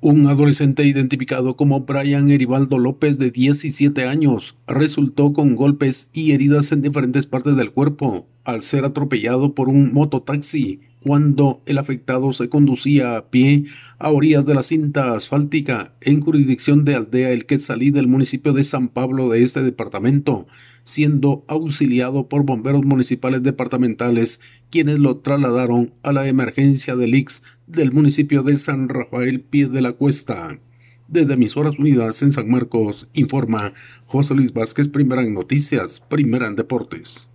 Un adolescente identificado como Brian Eribaldo López de 17 años resultó con golpes y heridas en diferentes partes del cuerpo al ser atropellado por un mototaxi cuando el afectado se conducía a pie a orillas de la cinta asfáltica en jurisdicción de Aldea El Quetzalí del municipio de San Pablo de este departamento, siendo auxiliado por bomberos municipales departamentales quienes lo trasladaron a la emergencia del IX del municipio de San Rafael Pie de la Cuesta. Desde Emisoras Unidas en San Marcos, informa José Luis Vázquez, primera en noticias, primera en deportes.